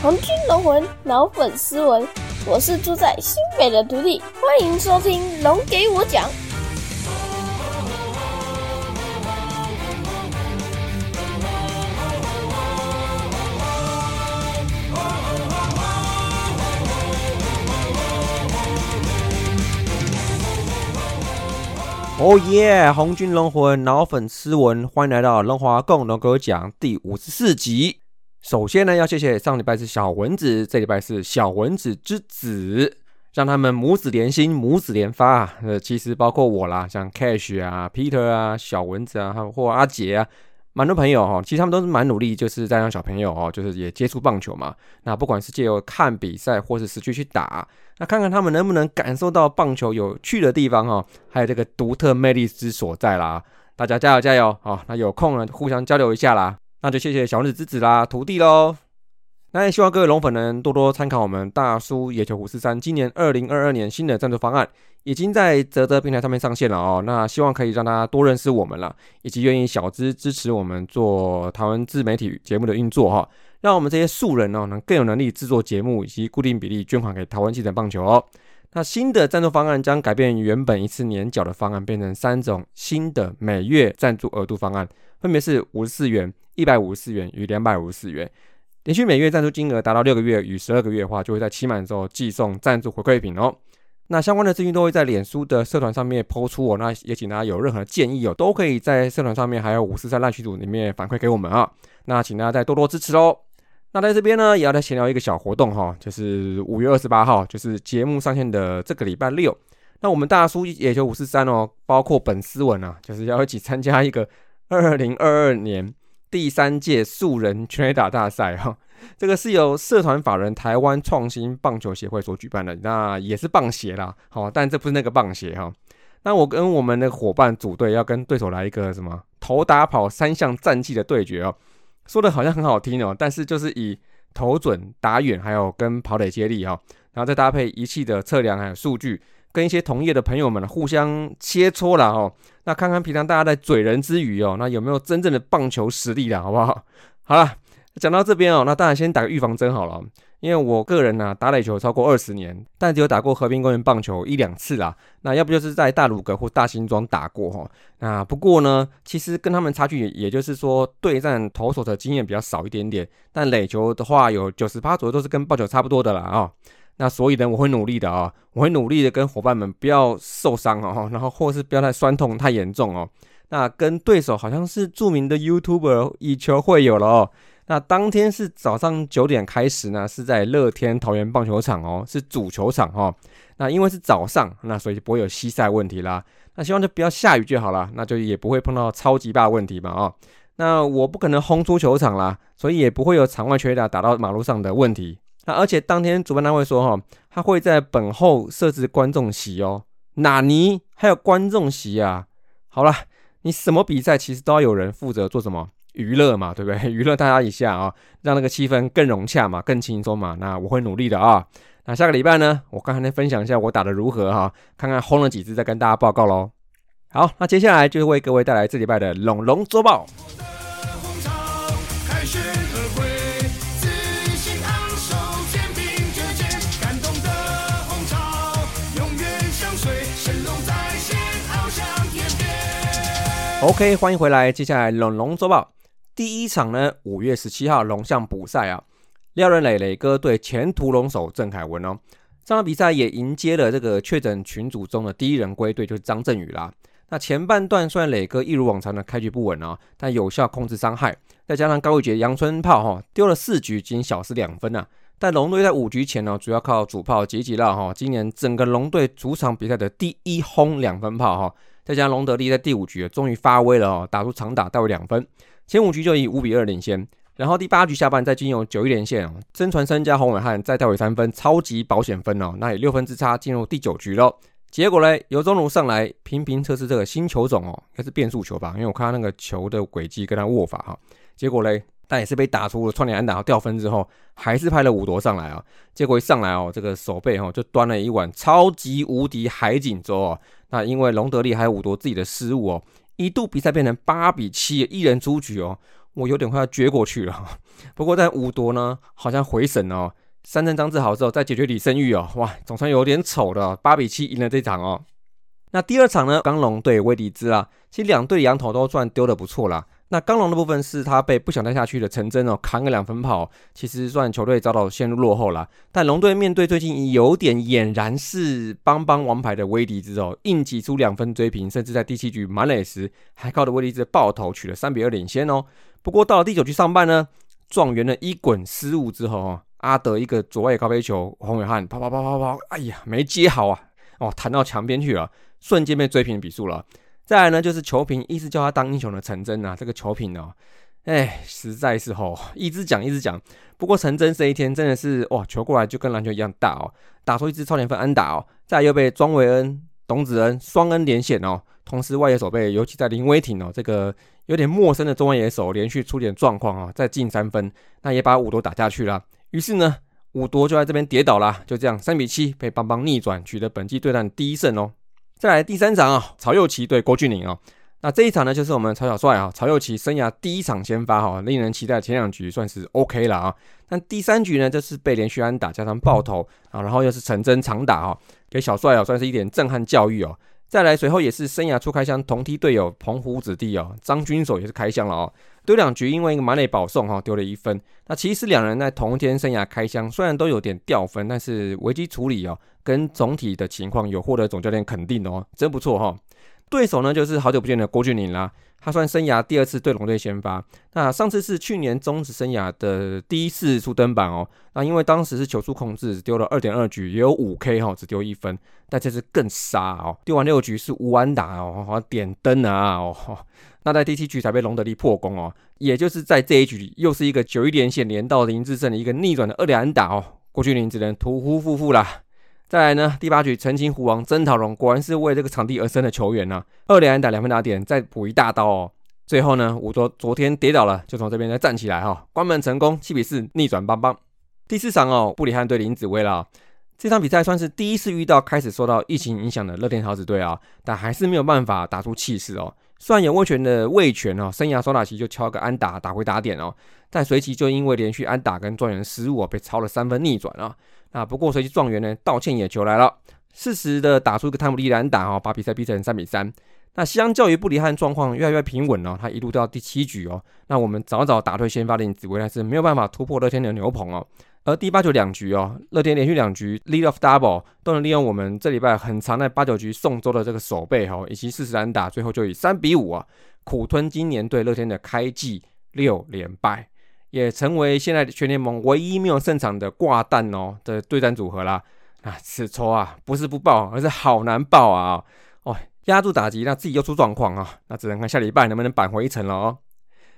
红军龙魂脑粉斯文，我是住在新北的徒弟，欢迎收听《龙给我讲》。哦耶！红军龙魂脑粉斯文，欢迎来到龙华共龙给我讲第五十四集。首先呢，要谢谢上礼拜是小蚊子，这礼拜是小蚊子之子，让他们母子连心，母子连发啊！呃，其实包括我啦，像 Cash 啊、Peter 啊、小蚊子啊，或阿杰啊。蛮多朋友哈，其实他们都是蛮努力，就是在让小朋友哦，就是也接触棒球嘛。那不管是借由看比赛，或是实际去打，那看看他们能不能感受到棒球有趣的地方哈，还有这个独特魅力之所在啦。大家加油加油啊！那有空呢，互相交流一下啦。那就谢谢小日之子啦，徒弟喽。那也希望各位龙粉能多多参考我们大叔野球虎四三今年二零二二年新的赞助方案。已经在泽泽平台上面上线了哦，那希望可以让大家多认识我们了，以及愿意小资支持我们做台湾自媒体节目的运作哈，让我们这些素人哦能更有能力制作节目以及固定比例捐款给台湾基层棒球哦。那新的赞助方案将改变原本一次年缴的方案，变成三种新的每月赞助额度方案，分别是五十四元、一百五十四元与两百五十四元。连续每月赞助金额达到六个月与十二个月的话，就会在期满之后寄送赞助回馈品哦。那相关的资讯都会在脸书的社团上面抛出哦，那也请大家有任何建议哦，都可以在社团上面还有五四三烂群组里面反馈给我们啊。那请大家再多多支持哦。那在这边呢，也要再闲聊一个小活动哈，就是五月二十八号，就是节目上线的这个礼拜六。那我们大叔也就五四三哦，包括本斯文啊，就是要一起参加一个二零二二年第三届素人拳打大赛哈。这个是由社团法人台湾创新棒球协会所举办的，那也是棒协啦，好，但这不是那个棒协哈。那我跟我们的伙伴组队，要跟对手来一个什么投打跑三项战绩的对决哦。说的好像很好听哦，但是就是以投准、打远，还有跟跑垒接力哈，然后再搭配仪器的测量还有数据，跟一些同业的朋友们互相切磋了哦。那看看平常大家在嘴人之余哦，那有没有真正的棒球实力了，好不好？好了。讲到这边哦，那当然先打个预防针好了，因为我个人呢打垒球超过二十年，但只有打过和平公园棒球一两次啦。那要不就是在大鲁阁或大新庄打过哈。那不过呢，其实跟他们差距，也就是说对战投手的经验比较少一点点。但垒球的话，有九十八左右都是跟棒球差不多的啦啊。那所以呢，我会努力的啊，我会努力的跟伙伴们不要受伤哦，然后或是不要太酸痛太严重哦。那跟对手好像是著名的 YouTuber 以球会友了哦。那当天是早上九点开始呢，是在乐天桃园棒球场哦，是主球场哦。那因为是早上，那所以就不会有西晒问题啦。那希望就不要下雨就好了，那就也不会碰到超级大问题嘛哦。那我不可能轰出球场啦，所以也不会有场外缺打打到马路上的问题。那而且当天主办单位说哈，他会在本后设置观众席哦。哪尼还有观众席啊？好了，你什么比赛其实都要有人负责做什么？娱乐嘛，对不对？娱乐大家一下啊，让那个气氛更融洽嘛，更轻松嘛。那我会努力的啊。那下个礼拜呢，我刚才分享一下我打的如何哈，看看轰了几次，再跟大家报告喽。好，那接下来就为各位带来这礼拜的龙龙周报。OK，欢迎回来。接下来龙龙周报。第一场呢，五月十七号龙象补赛啊，廖仁磊磊哥对前屠龙手郑凯文哦。这场比赛也迎接了这个确诊群组中的第一人归队，就是张振宇啦。那前半段虽然磊哥一如往常的开局不稳啊，但有效控制伤害，再加上高玉杰阳春炮哈丢了四局仅小失两分啊。但龙队在五局前呢，主要靠主炮杰吉拉哈，今年整个龙队主场比赛的第一轰两分炮哈，再加上隆德利在第五局终于发威了哦，打出长打带回两分。前五局就以五比二领先，然后第八局下半再经由九一连线哦，曾传身加洪伟汉再带回三分，超级保险分哦，那以六分之差进入第九局喽。结果嘞，尤中儒上来频频测试这个新球种哦，应该是变速球吧，因为我看他那个球的轨迹跟他握法哈。结果嘞，但也是被打出了串联安打掉分之后，还是拍了五夺上来啊。结果一上来哦，这个手背哦就端了一碗超级无敌海景粥哦。那因为隆德利还有五夺自己的失误哦。一度比赛变成八比七，一人出局哦。我有点快要撅过去了。不过在五夺呢，好像回神哦，三阵张志豪之后再解决李胜玉哦，哇，总算有点丑的，八比七赢了这场哦。那第二场呢，刚龙对威迪兹啊，其实两队羊头都算丢的不错啦。那刚龙的部分是他被不想待下去的陈真哦扛个两分跑，其实算球队遭到陷入落后了。但龙队面对最近有点俨然是邦邦王牌的威迪兹哦，硬挤出两分追平，甚至在第七局满垒时还靠着威迪兹爆头取了三比二领先哦。不过到了第九局上半呢，状元的一滚失误之后哦，阿德一个左外高飞球，洪伟汉啪啪啪啪啪，哎呀没接好啊，哦弹到墙边去了，瞬间被追平比数了。再来呢，就是球评一直叫他当英雄的陈真啊，这个球评哦，哎，实在是吼，一直讲一直讲。不过陈真这一天真的是哇，球过来就跟篮球一样大哦，打出一支超连分安打哦，再又被庄维恩、董子恩双恩连线哦，同时外野手被尤其在林威霆哦这个有点陌生的中外野手连续出点状况啊，再进三分，那也把五夺打下去了。于是呢，五夺就在这边跌倒了，就这样三比七被邦邦逆转，取得本季对战第一胜哦。再来第三场啊，曹佑齐对郭俊麟啊，那这一场呢，就是我们曹小帅啊，曹佑齐生涯第一场先发哈，令人期待。前两局算是 OK 了啊，但第三局呢，就是被连续安打加上爆头啊，然后又是陈真长打哈，给小帅啊算是一点震撼教育哦。再来随后也是生涯初开箱同梯队友澎湖子弟哦，张军手也是开箱了哦。丢两局，因为一个马内保送哈，丢了一分。那其实两人在同一天生涯开箱，虽然都有点掉分，但是危机处理哦，跟总体的情况有获得总教练肯定哦，真不错哈。对手呢，就是好久不见的郭俊麟啦。他算生涯第二次对龙队先发，那上次是去年终止生涯的第一次出登板哦。那因为当时是球速控制，只丢了二点二局，也有五 K 哈，只丢一分。但这次更杀哦，丢完六局是无安打哦，好像点灯啊哦。那在第七局才被龙德利破功哦，也就是在这一局又是一个九一连线连到林志胜的一个逆转的二连打哦，郭俊麟只能屠夫夫妇啦。再来呢，第八局澄清虎王曾桃龙果然是为这个场地而生的球员呢，二连打两分打点，再补一大刀哦。最后呢，五昨昨天跌倒了，就从这边再站起来哈，关门成功，七比四逆转邦邦。第四场哦，布里汉对林子威了，这场比赛算是第一次遇到开始受到疫情影响的乐天桃子队啊，但还是没有办法打出气势哦。虽然有魏权的卫权哦，生涯首打期就敲个安打打回打点哦，但随即就因为连续安打跟状元失误哦，被超了三分逆转了。那不过随即状元呢道歉也求来了，适时的打出一个汤姆利兰打哦，把比赛逼成三比三。那相较于布里汉状况越来越平稳哦，他一路到第七局哦，那我们早早打退先发的紫薇还是没有办法突破乐天的牛棚哦。而第八九两局哦，乐天连续两局 lead of double 都能利用我们这礼拜很长的八九局送周的这个手背哈，以及四十安打，最后就以三比五啊苦吞今年对乐天的开季六连败，也成为现在全联盟唯一没有胜场的挂蛋哦的对战组合啦。啊，此仇啊不是不报，而是好难报啊！哦，压住打击，那自己又出状况啊，那只能看下礼拜能不能扳回一城了哦。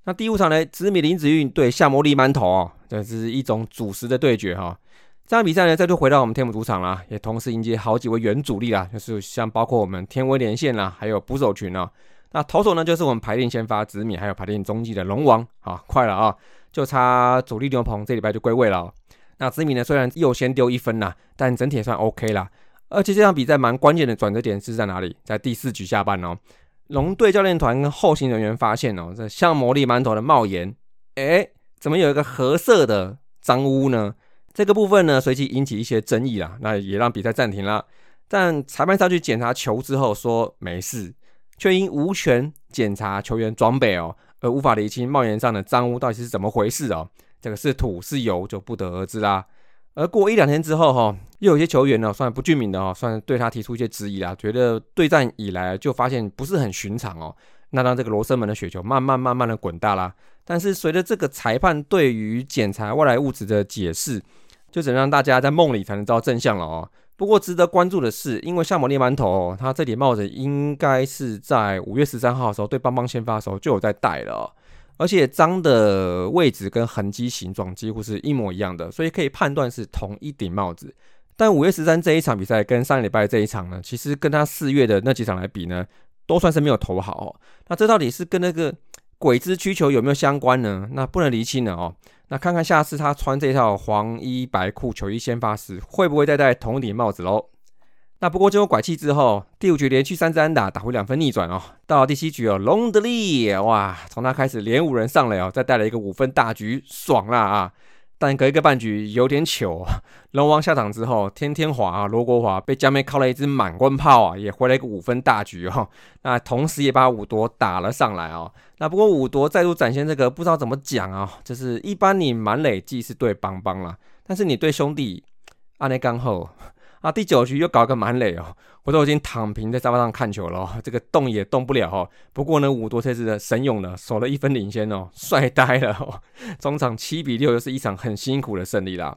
那第五场呢，紫米林子运对夏魔力馒头哦，这是一种主食的对决哈。这场比赛呢，再度回到我们天母主场啦，也同时迎接好几位原主力啦，就是像包括我们天威连线啦，还有捕手群啊。那投手呢，就是我们排练先发紫米，还有排练中继的龙王啊，快了啊，就差主力牛棚这礼拜就归位了。那知名呢，虽然又先丢一分啦，但整体也算 OK 啦。而且这场比赛蛮关键的转折点是在哪里？在第四局下半哦。龙队教练团跟后勤人员发现哦，这像魔力馒头的帽檐，哎，怎么有一个褐色的脏污呢？这个部分呢，随即引起一些争议啦，那也让比赛暂停了。但裁判上去检查球之后说没事，却因无权检查球员装备哦，而无法厘清帽檐上的脏污到底是怎么回事哦。这个是土是油就不得而知啦。而过一两天之后，哈，又有些球员呢，算不具名的哦，算对他提出一些质疑啦，觉得对战以来就发现不是很寻常哦，那让这个罗生门的雪球慢慢慢慢的滚大啦。但是随着这个裁判对于检查外来物质的解释，就只能让大家在梦里才能知道真相了哦。不过值得关注的是，因为夏摩列馒头，他这顶帽子应该是在五月十三号的时候对邦邦先发的时候就有在戴了。而且脏的位置跟痕迹形状几乎是一模一样的，所以可以判断是同一顶帽子。但五月十三这一场比赛跟上礼拜这一场呢，其实跟他四月的那几场来比呢，都算是没有投好。那这到底是跟那个鬼之需求有没有相关呢？那不能厘清了哦。那看看下次他穿这套黄衣白裤球衣先发时，会不会再戴同顶帽子喽？那不过经过拐气之后，第五局连续三支安打打回两分逆转哦。到了第七局哦，隆德利哇，从他开始连五人上来哦，再带来一个五分大局，爽啦啊！但隔一个半局有点糗啊，龙王下场之后，天天华啊罗国华被江妹靠了一支满贯炮啊，也回了一个五分大局哦。那同时也把五夺打了上来哦。那不过五夺再度展现这个不知道怎么讲啊，就是一般你满累计是对邦邦啦，但是你对兄弟阿内刚后。啊，第九局又搞个满垒哦，我都已经躺平在沙发上看球了，这个动也动不了哦。不过呢，五多车子的神勇呢，守了一分领先哦，帅呆了哦。中场七比六又是一场很辛苦的胜利啦。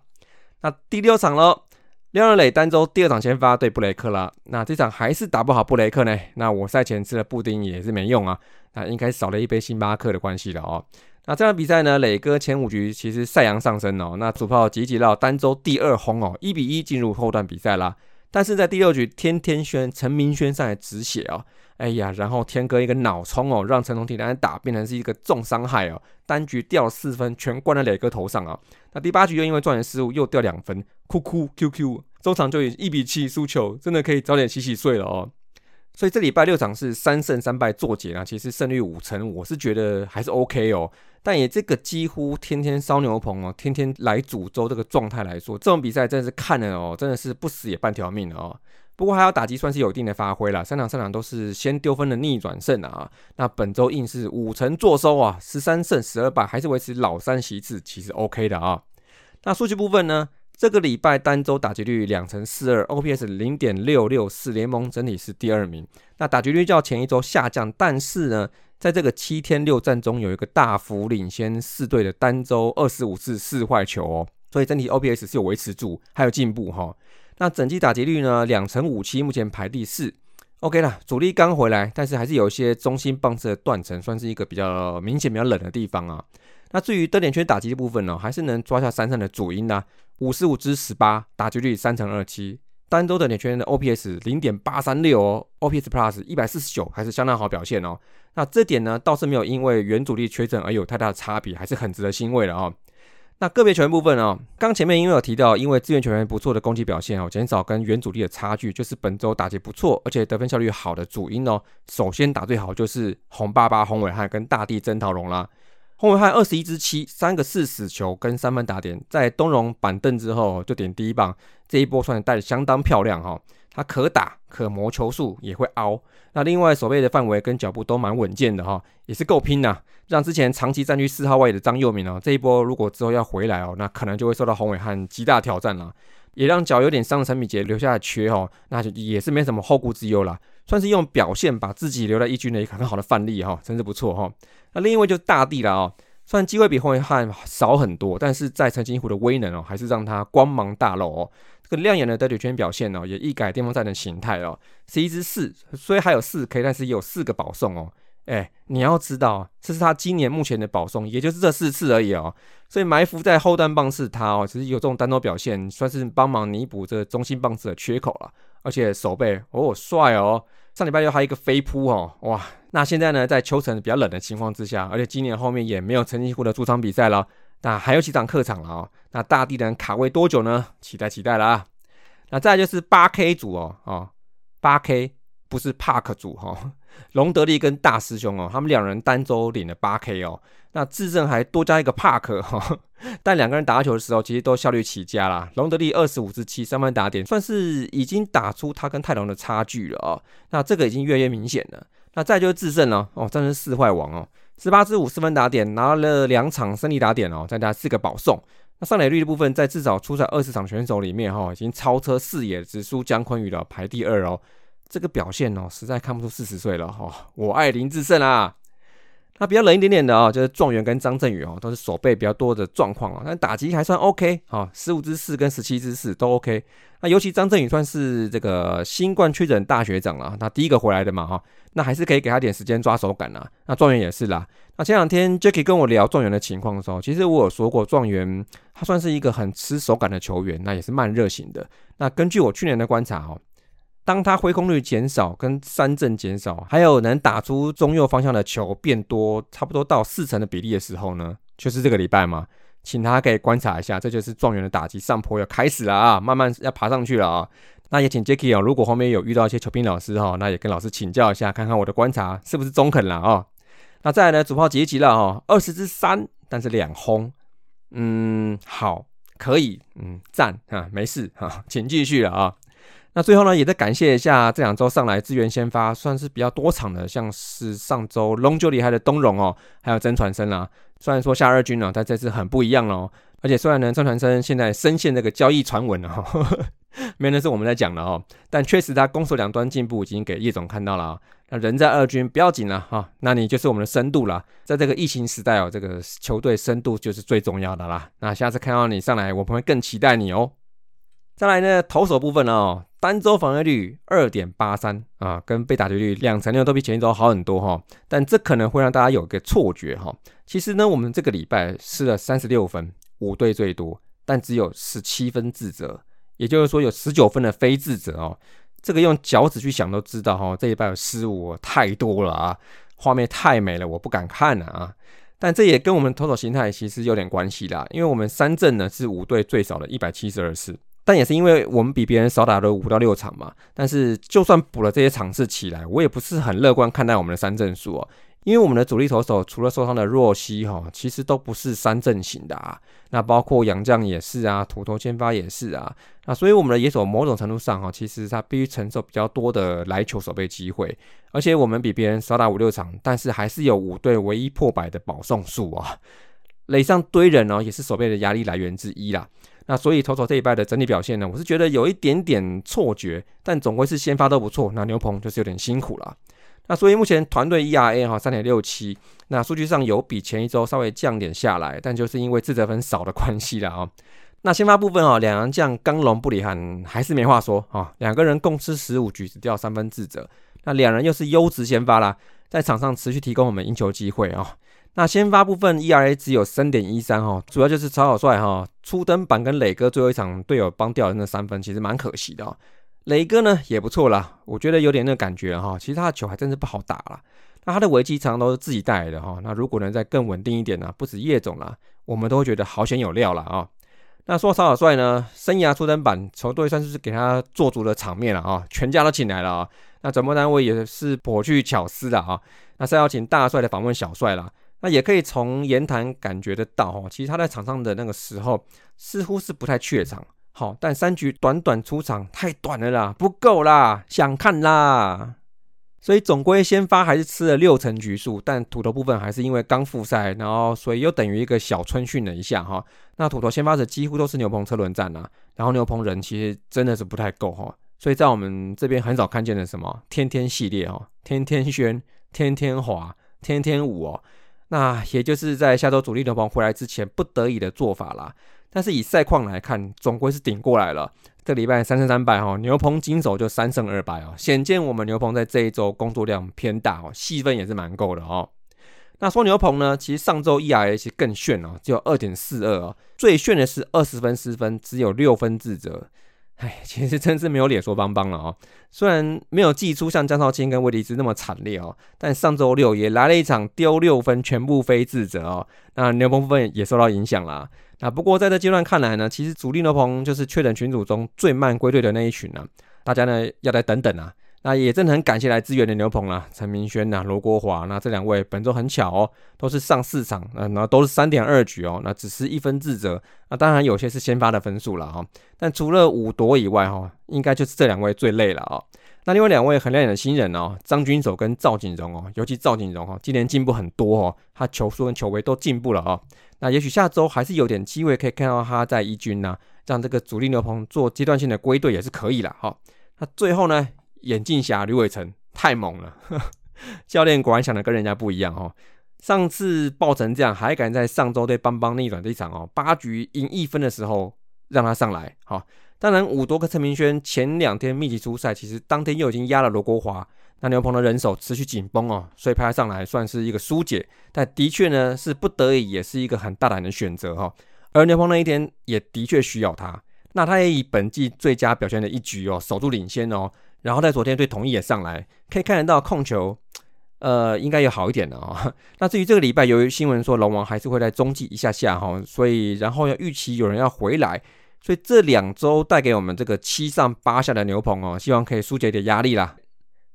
那第六场喽，廖仁磊单周第二场先发对布雷克啦。那这场还是打不好布雷克呢。那我赛前吃了布丁也是没用啊，那应该少了一杯星巴克的关系了哦。那这场比赛呢，磊哥前五局其实赛扬上升哦，那主炮吉吉到单周第二轰哦，一比一进入后段比赛啦。但是在第六局，天天轩陈明轩上来止血哦，哎呀，然后天哥一个脑冲哦，让陈同体来打变成是一个重伤害哦，单局掉四分，全灌在磊哥头上啊。那第八局又因为状元失误又掉两分，哭哭 QQ，中场就以一比七输球，真的可以早点洗洗睡了哦。所以这礼拜六场是三胜三败作结啊，其实胜率五成，我是觉得还是 OK 哦。但以这个几乎天天烧牛棚哦，天天来煮粥这个状态来说，这种比赛真的是看了哦，真的是不死也半条命了哦。不过还要打击算是有一定的发挥了，三场三场都是先丢分的逆转胜啊。那本周硬是五成坐收啊，十三胜十二败，还是维持老三席次，其实 OK 的啊。那数据部分呢？这个礼拜单周打击率两成四二，OPS 零点六六四，联盟整体是第二名。那打击率较前一周下降，但是呢，在这个七天六战中有一个大幅领先四队的单周二十五次四坏球哦，所以整体 OPS 是有维持住，还有进步哈。那整季打击率呢，两成五七，目前排第四。OK 了，主力刚回来，但是还是有一些中心棒次的断层，算是一个比较明显、比较冷的地方啊。那至于得点圈打击的部分呢，还是能抓下山上的主因呢。五十五支十八，打击率三成二七，单周的点圈的 OPS 零点八三六哦，OPS Plus 一百四十九，还是相当好表现哦。那这点呢，倒是没有因为原主力缺阵而有太大的差别，还是很值得欣慰的哦。那个别球员部分哦，刚前面因为有提到，因为资源球员不错的攻击表现哦，减少跟原主力的差距，就是本周打击不错，而且得分效率好的主因哦。首先打最好就是红爸爸洪伟汉跟大地曾桃龙啦。洪伟汉二十一支七，三个四死球跟三分打点，在东荣板凳之后就点第一棒，这一波算带的相当漂亮哈。他可打可磨球速，也会凹。那另外手背的范围跟脚步都蛮稳健的哈，也是够拼呐。让之前长期占据四号位的张佑铭哦，这一波如果之后要回来哦，那可能就会受到洪伟汉极大挑战了。也让脚有点伤的陈敏杰留下了缺哦，那就也是没什么后顾之忧了。算是用表现把自己留在一军的一个很好的范例哈，真是不错哈。那另一位就是大地了哦，虽然机会比后卫汉少很多，但是在陈金虎的威能哦，还是让他光芒大露哦。这个亮眼的得点圈表现哦，也一改巅峰赛的形态哦。十一支四，虽然还有四 K，但是也有四个保送哦。哎，你要知道，这是他今年目前的保送，也就是这四次而已哦。所以埋伏在后段棒是他哦，其实有这种单刀表现，算是帮忙弥补这中心棒次的缺口了。而且手背哦帅哦，上礼拜六还有一个飞扑哦，哇！那现在呢，在秋城比较冷的情况之下，而且今年后面也没有陈金湖的主场比赛了，那还有几场客场了哦。那大地能卡位多久呢？期待期待了啊！那再就是八 K 组哦，哦，八 K 不是帕克组哈，隆德利跟大师兄哦，他们两人单周领了八 K 哦。那智胜还多加一个 Park 哈，但两个人打球的时候，其实都效率起家啦。隆德利二十五支七三分打点，算是已经打出他跟泰隆的差距了哦。那这个已经越来越明显了。那再就是智胜了哦，真是四坏王哦，十八支五四分打点，拿了两场胜利打点哦，再加四个保送。那上垒率的部分，在至少出赛二十场选手里面哈，已经超车四野，只输姜昆宇了，排第二哦。这个表现哦，实在看不出四十岁了哈。我爱林志胜啊。那比较冷一点点的啊，就是状元跟张振宇哦，都是手背比较多的状况啊，但打击还算 OK 哈，十五支四跟十七支四都 OK。那尤其张振宇算是这个新冠确诊大学长了，那第一个回来的嘛哈，那还是可以给他点时间抓手感啦。那状元也是啦。那前两天 Jacky 跟我聊状元的情况的时候，其实我有说过，状元他算是一个很吃手感的球员，那也是慢热型的。那根据我去年的观察哦。当他挥空率减少，跟三振减少，还有能打出中右方向的球变多，差不多到四成的比例的时候呢，就是这个礼拜嘛，请他可以观察一下，这就是状元的打击上坡要开始了啊，慢慢要爬上去了啊。那也请 Jacky 哦，如果后面有遇到一些球评老师哈，那也跟老师请教一下，看看我的观察是不是中肯了啊。那再来呢，主炮结集了哈，二十支三，但是两轰，嗯，好，可以，嗯，赞啊，没事哈，请继续了啊。那最后呢，也再感谢一下这两周上来支援先发，算是比较多场的，像是上周龙就厉害的东荣哦，还有曾传生啊。虽然说下二军呢，但这次很不一样哦。而且虽然呢，曾传生现在深陷这个交易传闻了，没人是我们在讲的哦，但确实他攻守两端进步已经给叶总看到了。那人在二军不要紧了哈，那你就是我们的深度了。在这个疫情时代哦，这个球队深度就是最重要的啦。那下次看到你上来，我们会更期待你哦。再来呢，投手部分哦，单周防御率二点八三啊，跟被打击率两成六都比前一周好很多哈。但这可能会让大家有个错觉哈。其实呢，我们这个礼拜失了三十六分，五队最多，但只有十七分自责，也就是说有十九分的非自责哦。这个用脚趾去想都知道哈，这一拜有失误太多了啊，画面太美了，我不敢看了啊。但这也跟我们投手形态其实有点关系啦，因为我们三阵呢是五队最少的一百七十二次。但也是因为我们比别人少打了五到六场嘛，但是就算补了这些场次起来，我也不是很乐观看待我们的三振数哦。因为我们的主力投手除了受伤的若曦哈，其实都不是三振型的啊。那包括杨将也是啊，土头先发也是啊。那所以我们的野手某种程度上哈，其实他必须承受比较多的来球守备机会，而且我们比别人少打五六场，但是还是有五队唯一破百的保送数啊，垒上堆人哦，也是守备的压力来源之一啦。那所以投手这一拜的整体表现呢，我是觉得有一点点错觉，但总归是先发都不错。那牛棚就是有点辛苦了。那所以目前团队 ERA 哈三点六七，那数据上有比前一周稍微降点下来，但就是因为自责分少的关系了啊。那先发部分哦，两人将刚龙布里汉还是没话说啊，两个人共吃十五局只掉三分自责，那两人又是优质先发啦，在场上持续提供我们赢球机会啊。那先发部分 ERA 只有三点一三哈，主要就是曹小帅哈初登板跟磊哥最后一场队友帮掉的那三分，其实蛮可惜的哦。磊哥呢也不错啦，我觉得有点那感觉哈，其实他的球还真是不好打啦。那他的危机常常都是自己带来的哈，那如果能再更稳定一点呢，不止叶总啦，我们都会觉得好险有料了啊。那说曹小帅呢，生涯初登板，球队算是给他做足了场面了啊，全家都请来了啊。那转播单位也是颇具巧思的啊，那是要请大帅来访问小帅啦。那也可以从言谈感觉得到，哈，其实他在场上的那个时候似乎是不太怯场，好，但三局短短出场太短了啦，不够啦，想看啦，所以总归先发还是吃了六成局数，但土头部分还是因为刚复赛，然后所以又等于一个小春训了一下哈。那土头先发者几乎都是牛棚车轮战啊，然后牛棚人其实真的是不太够哈，所以在我们这边很少看见的什么天天系列哦，天天轩、天天华、天天武哦。那也就是在下周主力牛棚回来之前不得已的做法啦。但是以赛况来看，总归是顶过来了。这礼拜三胜三败哈，牛棚金手就三胜二败哦，显见我们牛棚在这一周工作量偏大哦，戏份也是蛮够的哦。那说牛棚呢，其实上周 ERA 其实更炫哦，只有二点四二哦，最炫的是二十分失分，只有六分自责。哎，其实真是没有脸说邦邦了哦。虽然没有祭出像江少卿跟魏迪兹那么惨烈哦，但上周六也来了一场丢六分，全部非自责哦。那牛棚部分也受到影响啦。那不过在这阶段看来呢，其实主力牛棚就是确诊群组中最慢归队的那一群呢。大家呢要再等等啊。那也真的很感谢来支援的牛棚啦，陈明轩呐、罗国华，那这两位本周很巧哦，都是上四场，那那都是三点二局哦，那只是一分自责，那当然有些是先发的分数了哈，但除了五夺以外哈，应该就是这两位最累了啊。那另外两位很亮眼的新人哦，张军守跟赵景荣哦，尤其赵景荣哦，今年进步很多哦，他球速跟球威都进步了啊。那也许下周还是有点机会可以看到他在一军呐，让这个主力牛棚做阶段性的归队也是可以了哈。那最后呢？眼镜侠吕伟成太猛了，教练果然想的跟人家不一样哦。上次爆成这样，还敢在上周对邦邦逆转这一场哦，八局赢一分的时候让他上来。好，当然五多个陈明轩前两天密集出赛，其实当天又已经压了罗国华，那牛棚的人手持续紧绷哦，所以派他上来算是一个疏解。但的确呢，是不得已，也是一个很大胆的选择哈。而牛棚那一天也的确需要他，那他也以本季最佳表现的一局哦，守住领先哦。然后在昨天对统一也上来，可以看得到控球，呃，应该有好一点的啊。那至于这个礼拜，由于新闻说龙王还是会在中继一下下哈，所以然后要预期有人要回来，所以这两周带给我们这个七上八下的牛棚哦，希望可以疏解一点压力啦。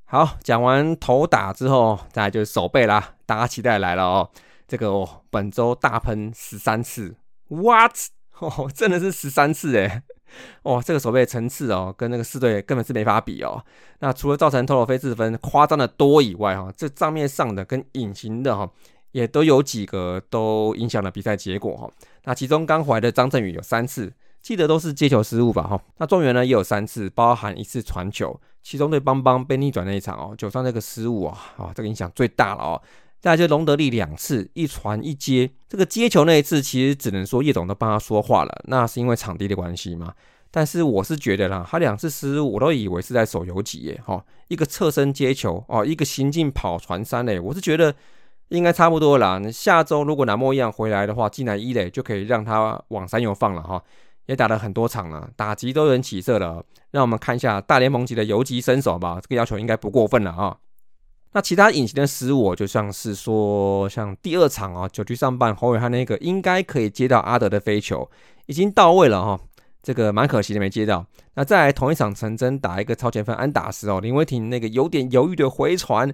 好，讲完头打之后，再来就是手背啦，大家期待来了哦。这个哦，本周大喷十三次，what？哦，真的是十三次诶。哦，这个手背层次哦，跟那个四队根本是没法比哦。那除了造成头罗飞自分夸张的多以外哈，这账面上的跟隐形的哈，也都有几个都影响了比赛结果哈。那其中刚回来的张振宇有三次，记得都是接球失误吧哈。那状元呢也有三次，包含一次传球，其中对邦邦被逆转那一场哦，九上那个失误啊，啊，这个影响最大了哦。再来就隆德利两次一传一接，这个接球那一次其实只能说叶总都帮他说话了，那是因为场地的关系嘛。但是我是觉得啦，他两次失误我都以为是在守游击耶，哈，一个侧身接球哦，一个行进跑传三垒，我是觉得应该差不多啦。下周如果南莫一样回来的话，进来一垒就可以让他往三游放了哈，也打了很多场了，打击都有人起色了，让我们看一下大联盟级的游击身手吧，这个要求应该不过分了啊。那其他隐形的失误，就像是说，像第二场啊，九局上半侯伟汉那个应该可以接到阿德的飞球，已经到位了哈，这个蛮可惜的没接到。那在同一场陈真打一个超前分安打时哦，林威霆那个有点犹豫的回传，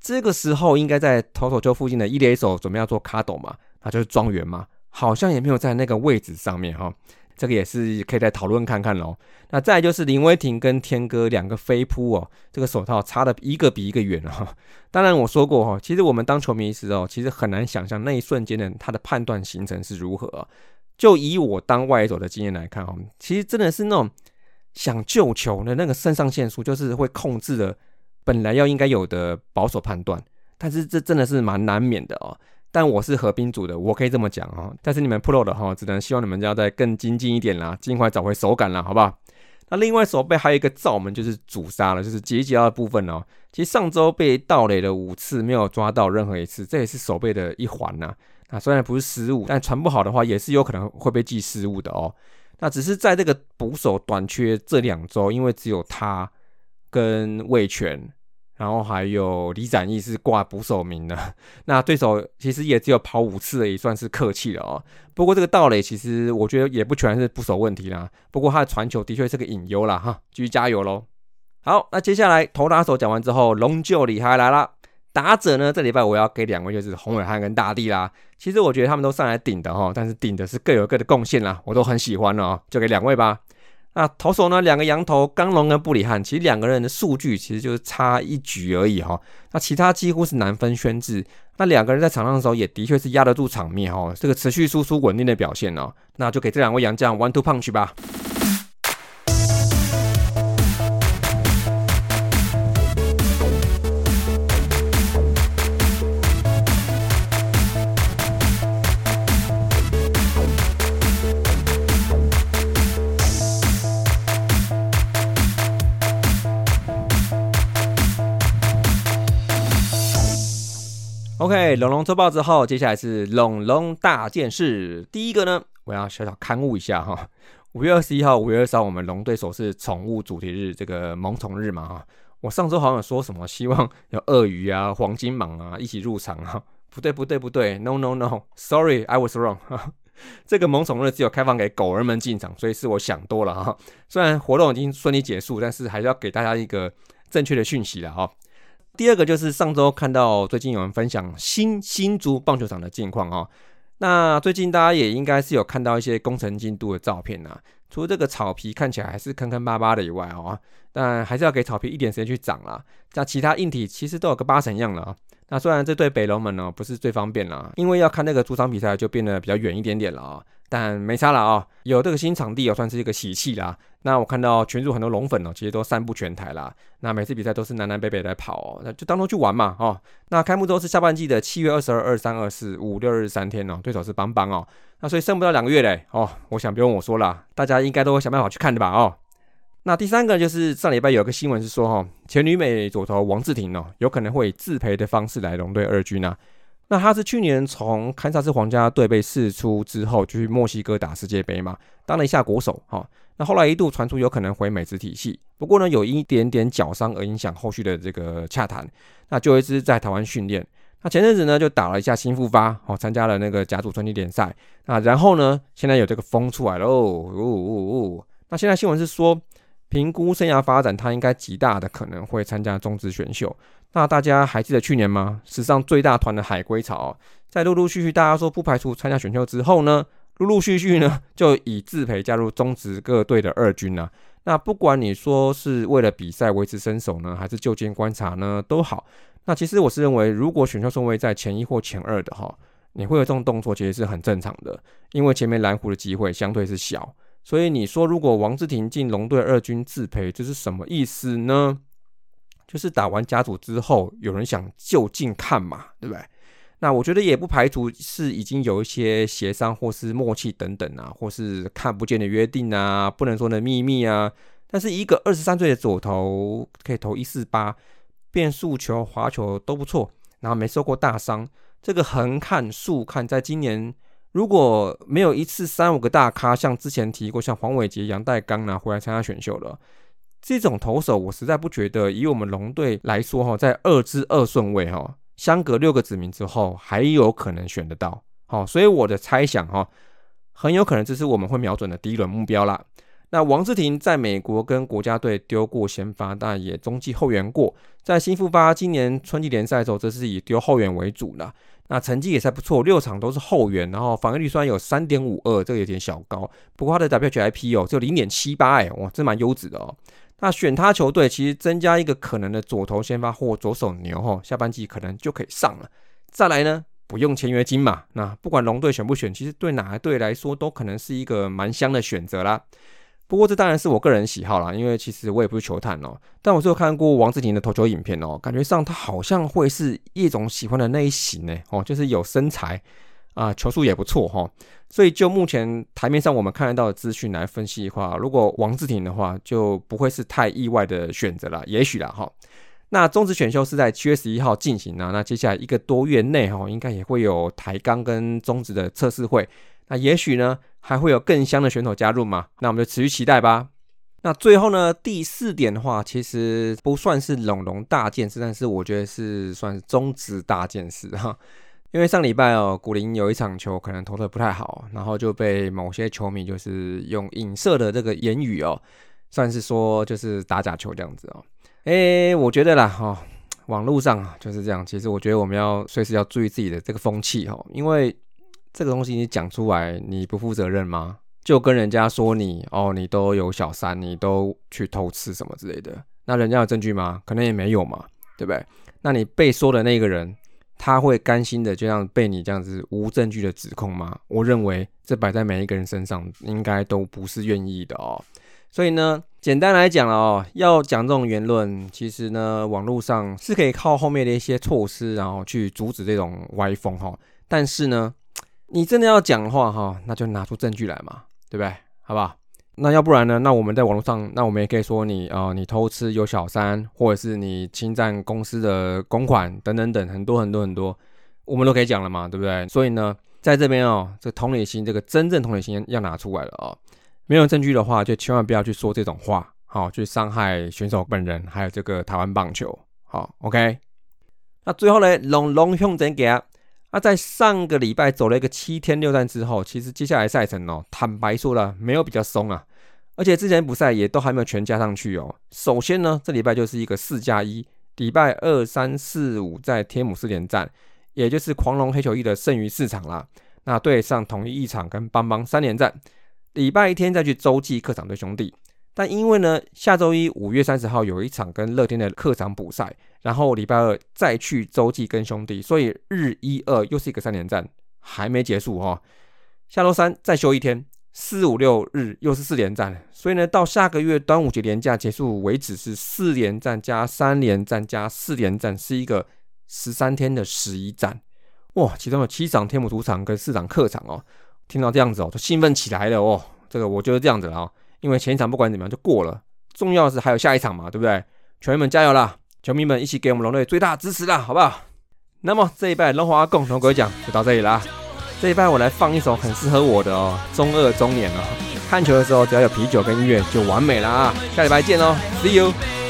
这个时候应该在投手丘附近的一垒手准备要做卡斗嘛，那就是庄园嘛，好像也没有在那个位置上面哈。这个也是可以再讨论看看喽。那再就是林威霆跟天哥两个飞扑哦，这个手套差的一个比一个远哦。当然我说过哈，其实我们当球迷时哦，其实很难想象那一瞬间的他的判断形成是如何。就以我当外手的经验来看哈，其实真的是那种想救球的那个肾上腺素，就是会控制了本来要应该有的保守判断，但是这真的是蛮难免的哦。但我是合兵组的，我可以这么讲哦。但是你们 Pro 的哈，只能希望你们要再更精进一点啦，尽快找回手感了，好不好？那另外手背还有一个罩门，就是主杀了，就是结节的部分哦。其实上周被盗垒了五次，没有抓到任何一次，这也是手背的一环呐。那虽然不是失误，但传不好的话，也是有可能会被记失误的哦。那只是在这个捕手短缺这两周，因为只有他跟魏权。然后还有李展毅是挂捕手名的，那对手其实也只有跑五次而已，算是客气了哦。不过这个道垒其实我觉得也不全是捕手问题啦，不过他的传球的确是个隐忧啦哈，继续加油喽。好，那接下来投打手讲完之后，龙就厉害来了。打者呢，这礼拜我要给两位就是洪伟汉跟大地啦。其实我觉得他们都上来顶的哈，但是顶的是各有各的贡献啦，我都很喜欢哦，就给两位吧。那投手呢？两个羊头，刚龙跟布里汉，其实两个人的数据其实就是差一局而已哈。那其他几乎是难分轩轾。那两个人在场上的时候，也的确是压得住场面哈。这个持续输出稳定的表现哦，那就给这两位洋将 one two punch 吧。OK，龙龙周报之后，接下来是龙龙大件事。第一个呢，我要小小刊物一下哈。五月二十一号、五月二十号，我们龙对手是宠物主题日，这个萌宠日嘛哈。我上周好像说什么，希望有鳄鱼啊、黄金蟒啊一起入场啊。不对，不对，不对，No No No，Sorry，I was wrong。这个萌宠日只有开放给狗儿们进场，所以是我想多了哈。虽然活动已经顺利结束，但是还是要给大家一个正确的讯息了哈。第二个就是上周看到最近有人分享新新竹棒球场的近况哦。那最近大家也应该是有看到一些工程进度的照片啊。除了这个草皮看起来还是坑坑巴巴的以外哦，但还是要给草皮一点时间去长啦。像其他硬体其实都有个八成样了啊。那虽然这对北龙门呢不是最方便啦，因为要看那个主场比赛就变得比较远一点点了啊。但没差了啊，有这个新场地也算是一个喜气啦。那我看到群主很多龙粉哦，其实都散布全台啦。那每次比赛都是南南北北来跑哦，那就当中去玩嘛哦。那开幕周是下半季的七月二十二、二三、二四、五六日三天哦，对手是邦邦哦。那所以剩不到两个月嘞哦，我想不用我说了，大家应该都会想办法去看的吧哦。那第三个就是上礼拜有个新闻是说哈，前女美左投王志廷哦，有可能会以自赔的方式来龙队二军啊。那他是去年从堪萨斯皇家队被释出之后，就去墨西哥打世界杯嘛，当了一下国手哈。那后来一度传出有可能回美职体系，不过呢，有一点点脚伤而影响后续的这个洽谈。那就一直在台湾训练。那前阵子呢就打了一下新复发，哦，参加了那个甲组春季联赛。那然后呢，现在有这个风出来了哦哦哦。那现在新闻是说，评估生涯发展，他应该极大的可能会参加中职选秀。那大家还记得去年吗？史上最大团的海龟潮，在陆陆续续大家说不排除参加选秀之后呢，陆陆续续呢就以自培加入中职各队的二军啊。那不管你说是为了比赛维持身手呢，还是就近观察呢，都好。那其实我是认为，如果选秀顺位在前一或前二的哈，你会有这种动作，其实是很正常的，因为前面蓝湖的机会相对是小。所以你说，如果王志廷进龙队二军自培，这是什么意思呢？就是打完甲组之后，有人想就近看嘛，对不对？那我觉得也不排除是已经有一些协商或是默契等等啊，或是看不见的约定啊，不能说的秘密啊。但是一个二十三岁的左投可以投一四八。变速球、滑球都不错，然后没受过大伤。这个横看竖看，在今年如果没有一次三五个大咖，像之前提过，像黄伟杰、杨代刚拿回来参加选秀了，这种投手，我实在不觉得以我们龙队来说哈，在二至二顺位哈，相隔六个指名之后还有可能选得到。好，所以我的猜想哈，很有可能这是我们会瞄准的第一轮目标啦。那王志廷在美国跟国家队丢过先发，但也中继后援过。在新复发今年春季联赛的时候，则是以丢后援为主的。那成绩也还不错，六场都是后援，然后防御率虽然有三点五二，这个有点小高。不过他的 WHIP 哦，只有零点七八，哎，哇，这蛮优质的哦。那选他球队，其实增加一个可能的左投先发或左手牛哈，下半季可能就可以上了。再来呢，不用签约金嘛。那不管龙队选不选，其实对哪个队来说都可能是一个蛮香的选择啦。不过这当然是我个人喜好啦，因为其实我也不是球探哦。但我是有看过王志廷的投球影片哦，感觉上他好像会是叶总喜欢的那一型呢哦，就是有身材啊，球速也不错哈。所以就目前台面上我们看得到的资讯来分析的话，如果王志廷的话，就不会是太意外的选择了，也许啦哈。那中职选秀是在七月十一号进行啊，那接下来一个多月内哈，应该也会有台钢跟中职的测试会。那也许呢，还会有更香的选手加入嘛？那我们就持续期待吧。那最后呢，第四点的话，其实不算是龙龙大件事，但是我觉得是算是中职大件事哈。因为上礼拜哦，古林有一场球可能投的不太好，然后就被某些球迷就是用影射的这个言语哦，算是说就是打假球这样子哦。哎，我觉得啦哈，网络上啊就是这样。其实我觉得我们要随时要注意自己的这个风气哈，因为。这个东西你讲出来，你不负责任吗？就跟人家说你哦，你都有小三，你都去偷吃什么之类的，那人家有证据吗？可能也没有嘛，对不对？那你被说的那个人，他会甘心的就像被你这样子无证据的指控吗？我认为这摆在每一个人身上，应该都不是愿意的哦。所以呢，简单来讲哦，要讲这种言论，其实呢，网络上是可以靠后面的一些措施，然后去阻止这种歪风哈。但是呢。你真的要讲话，哈，那就拿出证据来嘛，对不对？好不好？那要不然呢？那我们在网络上，那我们也可以说你啊，你偷吃有小三，或者是你侵占公司的公款等等等，很多很多很多，我们都可以讲了嘛，对不对？所以呢，在这边哦，这同理心，这个真正同理心要拿出来了哦。没有证据的话，就千万不要去说这种话，好，去伤害选手本人，还有这个台湾棒球。好，OK。那最后呢，龙龙向怎给啊？那在上个礼拜走了一个七天六战之后，其实接下来赛程哦，坦白说了，没有比较松啊，而且之前补赛也都还没有全加上去哦。首先呢，这礼拜就是一个四加一，礼拜二三四五在天母四连战，也就是狂龙黑球一的剩余四场啦。那对上统一一场跟邦邦三连战，礼拜一天再去洲际客场对兄弟。但因为呢，下周一五月三十号有一场跟乐天的客场补赛，然后礼拜二再去洲际跟兄弟，所以日一二又是一个三连战，还没结束哈。下周三再休一天，四五六日又是四连战，所以呢，到下个月端午节连假结束为止是四连战加三连战加四连战，是一个十三天的十一战。哇，其中有七场天母主场跟四场客场哦。听到这样子哦，就兴奋起来了哦。这个我就是这样子了啊。因为前一场不管怎么样就过了，重要的是还有下一场嘛，对不对？球迷们加油啦！球迷们一起给我们龙队最大支持啦，好不好？那么这一拜龙华共同鬼讲就到这里啦。这一拜我来放一首很适合我的哦，中二中年哦，看球的时候只要有啤酒跟音乐就完美了啊！下礼拜见哦，See you。